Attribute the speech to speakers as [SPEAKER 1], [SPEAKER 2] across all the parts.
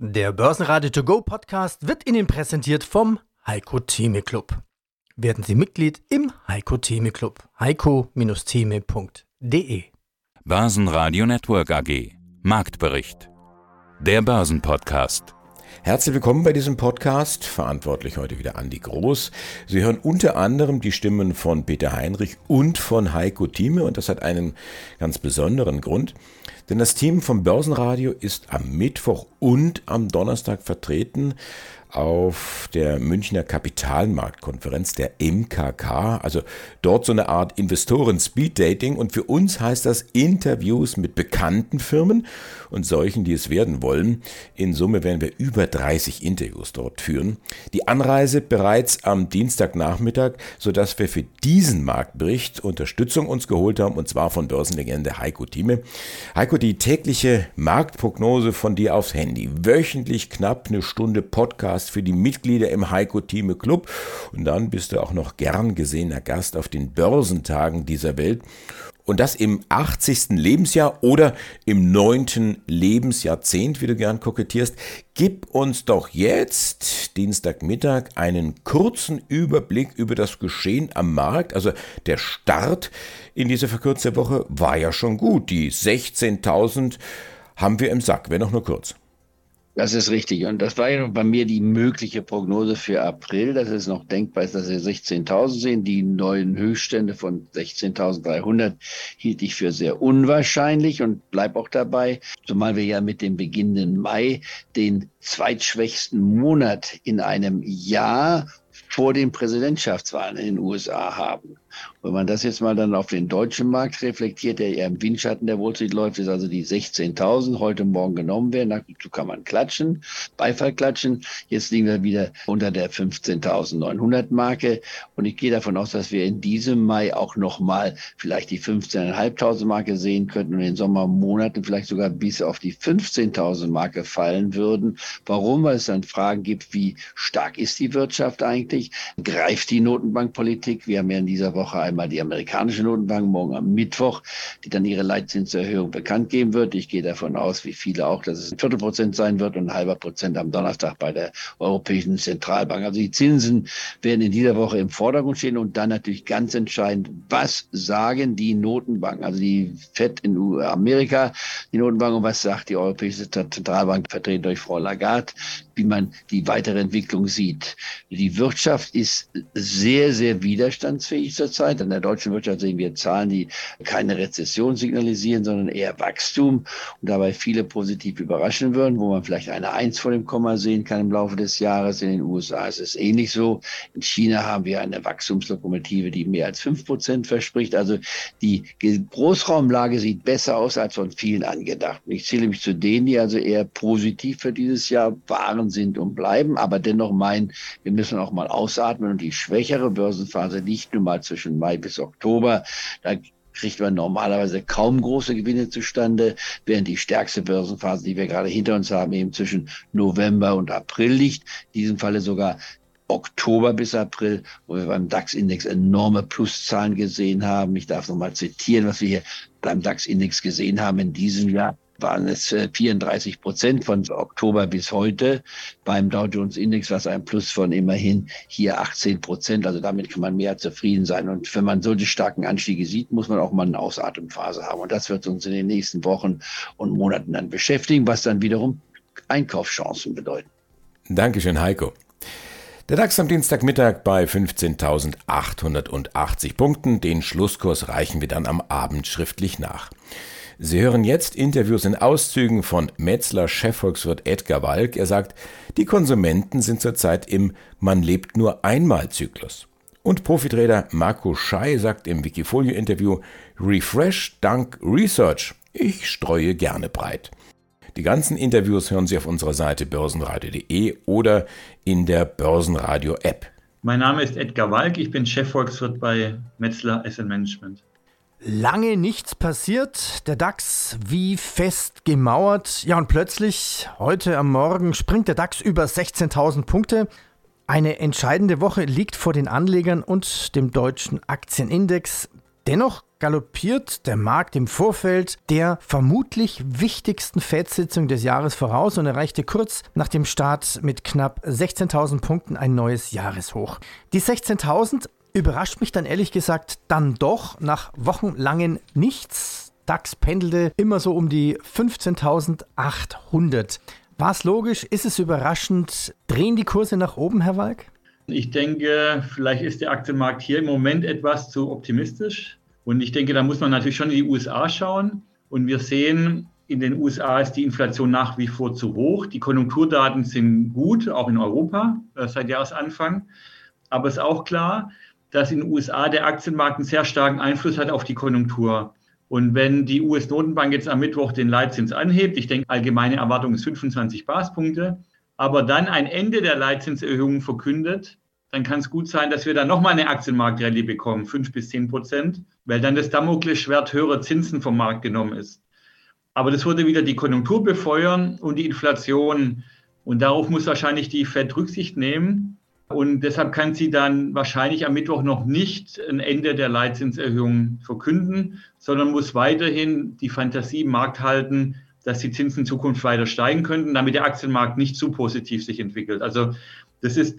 [SPEAKER 1] Der Börsenradio To Go Podcast wird Ihnen präsentiert vom Heiko Theme Club. Werden Sie Mitglied im Heiko Theme Club. heiko-theme.de
[SPEAKER 2] Börsenradio Network AG Marktbericht. Der Börsenpodcast.
[SPEAKER 3] Herzlich willkommen bei diesem Podcast. Verantwortlich heute wieder Andi Groß. Sie hören unter anderem die Stimmen von Peter Heinrich und von Heiko Thieme und das hat einen ganz besonderen Grund. Denn das Team vom Börsenradio ist am Mittwoch und am Donnerstag vertreten auf der Münchner Kapitalmarktkonferenz, der MKK, also dort so eine Art Investoren-Speed-Dating und für uns heißt das Interviews mit bekannten Firmen und solchen, die es werden wollen. In Summe werden wir über 30 Interviews dort führen. Die Anreise bereits am Dienstagnachmittag, sodass wir für diesen Marktbericht Unterstützung uns geholt haben und zwar von Börsenlegende Heiko Thieme. Heiko, die tägliche Marktprognose von dir aufs Handy. Wöchentlich knapp eine Stunde Podcast für die Mitglieder im Heiko Thieme Club. Und dann bist du auch noch gern gesehener Gast auf den Börsentagen dieser Welt. Und das im 80. Lebensjahr oder im 9. Lebensjahrzehnt, wie du gern kokettierst. Gib uns doch jetzt, Dienstagmittag, einen kurzen Überblick über das Geschehen am Markt. Also der Start in diese verkürzte Woche war ja schon gut. Die 16.000 haben wir im Sack, wenn auch nur kurz.
[SPEAKER 4] Das ist richtig. Und das war ja bei mir die mögliche Prognose für April, dass es noch denkbar ist, dass wir 16.000 sehen. Die neuen Höchststände von 16.300 hielt ich für sehr unwahrscheinlich und bleib auch dabei, zumal wir ja mit dem beginnenden Mai den zweitschwächsten Monat in einem Jahr vor den Präsidentschaftswahlen in den USA haben. Wenn man das jetzt mal dann auf den deutschen Markt reflektiert, der eher im Windschatten der Wall läuft, ist also die 16.000 heute Morgen genommen werden. Dazu kann man klatschen, Beifall klatschen. Jetzt liegen wir wieder unter der 15.900 Marke. Und ich gehe davon aus, dass wir in diesem Mai auch nochmal vielleicht die 15.500 Marke sehen könnten und in den Sommermonaten vielleicht sogar bis auf die 15.000 Marke fallen würden. Warum? Weil es dann Fragen gibt, wie stark ist die Wirtschaft eigentlich? Greift die Notenbankpolitik? Wir haben ja in dieser Woche einmal die amerikanische Notenbank, morgen am Mittwoch, die dann ihre Leitzinserhöhung bekannt geben wird. Ich gehe davon aus, wie viele auch, dass es ein Viertelprozent sein wird und ein halber Prozent am Donnerstag bei der Europäischen Zentralbank. Also die Zinsen werden in dieser Woche im Vordergrund stehen und dann natürlich ganz entscheidend, was sagen die Notenbanken, also die FED in Amerika, die Notenbank und was sagt die Europäische Zentralbank, vertreten durch Frau Lagarde, wie man die weitere Entwicklung sieht. Die Wirtschaft ist sehr, sehr widerstandsfähig zurzeit. An der deutschen Wirtschaft sehen wir Zahlen, die keine Rezession signalisieren, sondern eher Wachstum und dabei viele positiv überraschen würden, wo man vielleicht eine Eins vor dem Komma sehen kann im Laufe des Jahres. In den USA ist es ähnlich so. In China haben wir eine Wachstumslokomotive, die mehr als fünf Prozent verspricht. Also die Großraumlage sieht besser aus als von vielen angedacht. Ich zähle mich zu denen, die also eher positiv für dieses Jahr waren sind und bleiben, aber dennoch meinen, wir müssen auch mal ausatmen und die schwächere Börsenphase liegt nun mal zwischen Mai bis Oktober. Da kriegt man normalerweise kaum große Gewinne zustande, während die stärkste Börsenphase, die wir gerade hinter uns haben, eben zwischen November und April liegt. In diesem Falle sogar Oktober bis April, wo wir beim DAX-Index enorme Pluszahlen gesehen haben. Ich darf nochmal zitieren, was wir hier beim DAX-Index gesehen haben in diesem Jahr waren es 34 äh, Prozent von Oktober bis heute. Beim Dow Jones Index war es ein Plus von immerhin hier 18 Prozent. Also damit kann man mehr zufrieden sein. Und wenn man solche starken Anstiege sieht, muss man auch mal eine Ausatemphase haben. Und das wird uns in den nächsten Wochen und Monaten dann beschäftigen, was dann wiederum Einkaufschancen bedeuten.
[SPEAKER 3] Dankeschön, Heiko. Der DAX am Dienstagmittag bei 15.880 Punkten. Den Schlusskurs reichen wir dann am Abend schriftlich nach. Sie hören jetzt Interviews in Auszügen von Metzler Chefvolkswirt Edgar Walk. Er sagt, die Konsumenten sind zurzeit im Man lebt nur einmal Zyklus. Und Profitrader Marco Schei sagt im Wikifolio-Interview, Refresh dank Research. Ich streue gerne breit. Die ganzen Interviews hören Sie auf unserer Seite börsenradio.de oder in der Börsenradio-App.
[SPEAKER 5] Mein Name ist Edgar Walk, ich bin Chefvolkswirt bei Metzler Asset Management.
[SPEAKER 1] Lange nichts passiert, der DAX wie fest gemauert. Ja, und plötzlich, heute am Morgen, springt der DAX über 16.000 Punkte. Eine entscheidende Woche liegt vor den Anlegern und dem deutschen Aktienindex. Dennoch galoppiert der Markt im Vorfeld der vermutlich wichtigsten Fed-Sitzung des Jahres voraus und erreichte kurz nach dem Start mit knapp 16.000 Punkten ein neues Jahreshoch. Die 16.000 überrascht mich dann ehrlich gesagt dann doch nach wochenlangen Nichts. DAX pendelte immer so um die 15.800. War es logisch? Ist es überraschend? Drehen die Kurse nach oben, Herr Walk?
[SPEAKER 5] Ich denke, vielleicht ist der Aktienmarkt hier im Moment etwas zu optimistisch. Und ich denke, da muss man natürlich schon in die USA schauen. Und wir sehen, in den USA ist die Inflation nach wie vor zu hoch. Die Konjunkturdaten sind gut, auch in Europa äh, seit Jahresanfang. Aber es ist auch klar, dass in den USA der Aktienmarkt einen sehr starken Einfluss hat auf die Konjunktur. Und wenn die US-Notenbank jetzt am Mittwoch den Leitzins anhebt, ich denke, allgemeine Erwartung ist 25 Basispunkte, aber dann ein Ende der Leitzinserhöhung verkündet, dann kann es gut sein, dass wir dann nochmal eine Aktienmarktrallye bekommen, fünf bis zehn Prozent, weil dann das Damoklesschwert höherer Zinsen vom Markt genommen ist. Aber das würde wieder die Konjunktur befeuern und die Inflation. Und darauf muss wahrscheinlich die Fed Rücksicht nehmen. Und deshalb kann sie dann wahrscheinlich am Mittwoch noch nicht ein Ende der Leitzinserhöhung verkünden, sondern muss weiterhin die Fantasie im Markt halten, dass die Zinsen in Zukunft weiter steigen könnten, damit der Aktienmarkt nicht zu positiv sich entwickelt. Also das ist,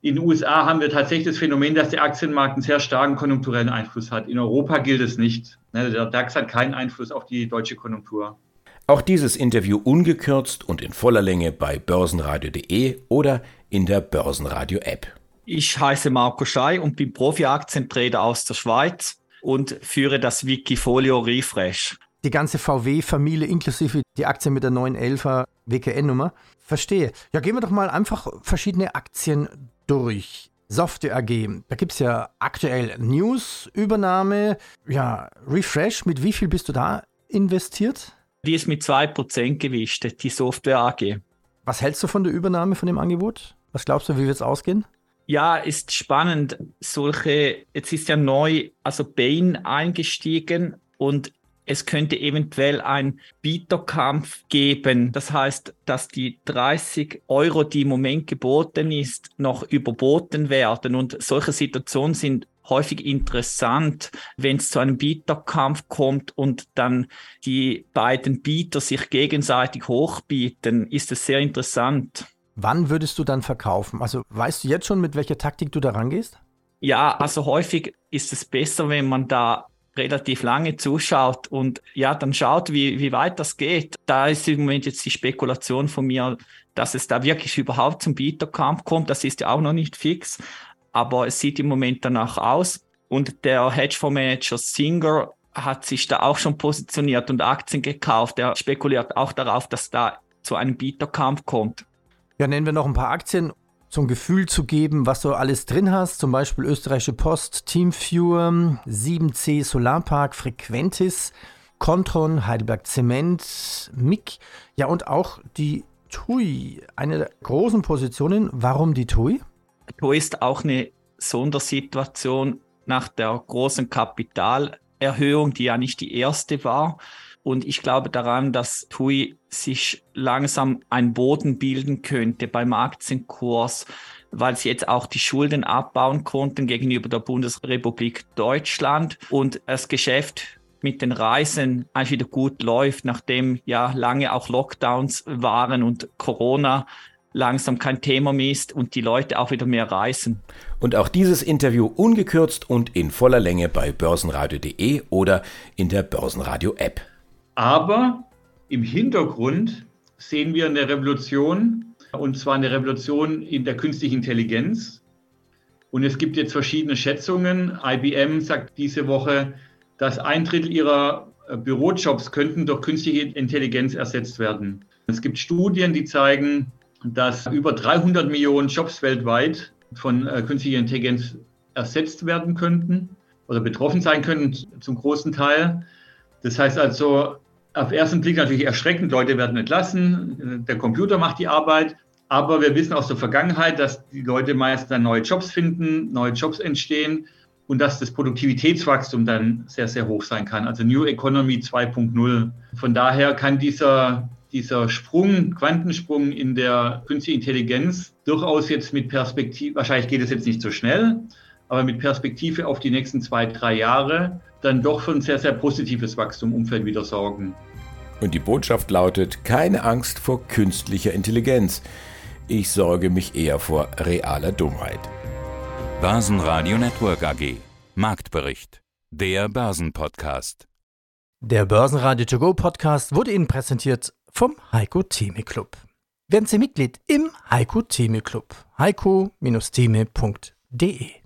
[SPEAKER 5] in den USA haben wir tatsächlich das Phänomen, dass der Aktienmarkt einen sehr starken konjunkturellen Einfluss hat. In Europa gilt es nicht. Ne, der DAX hat keinen Einfluss auf die deutsche Konjunktur.
[SPEAKER 3] Auch dieses Interview ungekürzt und in voller Länge bei börsenradio.de oder in der Börsenradio-App.
[SPEAKER 6] Ich heiße Marco Schei und bin Profi-Aktientrader aus der Schweiz und führe das Wikifolio Refresh
[SPEAKER 1] die ganze VW-Familie inklusive die Aktie mit der 911er WKN-Nummer. Verstehe. Ja, gehen wir doch mal einfach verschiedene Aktien durch. Software AG, da gibt es ja aktuell News, Übernahme, ja, Refresh. Mit wie viel bist du da investiert?
[SPEAKER 6] Die ist mit 2% gewichtet, die Software AG.
[SPEAKER 1] Was hältst du von der Übernahme von dem Angebot? Was glaubst du, wie wird es ausgehen?
[SPEAKER 6] Ja, ist spannend. Solche, jetzt ist ja neu, also Bain eingestiegen und es könnte eventuell ein Bieterkampf geben. Das heißt, dass die 30 Euro, die im Moment geboten ist, noch überboten werden. Und solche Situationen sind häufig interessant, wenn es zu einem Bieterkampf kommt und dann die beiden Bieter sich gegenseitig hochbieten, ist es sehr interessant.
[SPEAKER 1] Wann würdest du dann verkaufen? Also weißt du jetzt schon, mit welcher Taktik du da rangehst?
[SPEAKER 6] Ja, also häufig ist es besser, wenn man da relativ lange zuschaut und ja, dann schaut, wie, wie weit das geht. Da ist im Moment jetzt die Spekulation von mir, dass es da wirklich überhaupt zum Bieterkampf kommt. Das ist ja auch noch nicht fix, aber es sieht im Moment danach aus. Und der Hedgefondsmanager Singer hat sich da auch schon positioniert und Aktien gekauft. Er spekuliert auch darauf, dass da zu einem Bieterkampf kommt.
[SPEAKER 1] Ja, nennen wir noch ein paar Aktien ein Gefühl zu geben, was du alles drin hast. Zum Beispiel Österreichische Post, Teamviewer, 7C Solarpark, Frequentis, Contron, Heidelberg Zement, MIG, ja und auch die TUI, eine der großen Positionen. Warum die TUI?
[SPEAKER 6] TUI ist auch eine Sondersituation nach der großen Kapitalerhöhung, die ja nicht die erste war. Und ich glaube daran, dass TUI sich langsam ein Boden bilden könnte beim Aktienkurs, weil sie jetzt auch die Schulden abbauen konnten gegenüber der Bundesrepublik Deutschland und das Geschäft mit den Reisen einfach wieder gut läuft, nachdem ja lange auch Lockdowns waren und Corona langsam kein Thema mehr ist und die Leute auch wieder mehr reisen.
[SPEAKER 3] Und auch dieses Interview ungekürzt und in voller Länge bei börsenradio.de oder in der Börsenradio-App.
[SPEAKER 5] Aber im Hintergrund sehen wir eine Revolution, und zwar eine Revolution in der künstlichen Intelligenz. Und es gibt jetzt verschiedene Schätzungen. IBM sagt diese Woche, dass ein Drittel ihrer äh, Bürojobs könnten durch künstliche Intelligenz ersetzt werden. Es gibt Studien, die zeigen, dass über 300 Millionen Jobs weltweit von äh, künstlicher Intelligenz ersetzt werden könnten oder betroffen sein können zum großen Teil. Das heißt also, auf ersten Blick natürlich erschreckend, Leute werden entlassen, der Computer macht die Arbeit. Aber wir wissen aus der Vergangenheit, dass die Leute meist dann neue Jobs finden, neue Jobs entstehen und dass das Produktivitätswachstum dann sehr, sehr hoch sein kann. Also New Economy 2.0. Von daher kann dieser, dieser Sprung, Quantensprung in der künstlichen Intelligenz durchaus jetzt mit Perspektive, wahrscheinlich geht es jetzt nicht so schnell, aber mit Perspektive auf die nächsten zwei, drei Jahre dann doch für ein sehr, sehr positives Wachstumumfeld wieder sorgen.
[SPEAKER 3] Und die Botschaft lautet, keine Angst vor künstlicher Intelligenz. Ich sorge mich eher vor realer Dummheit.
[SPEAKER 2] Börsenradio Network AG. Marktbericht. Der Börsenpodcast.
[SPEAKER 1] Der Börsenradio To Go Podcast wurde Ihnen präsentiert vom Heiko Theme Club. Werden Sie Mitglied im Heiko Theme Club. heiko-theme.de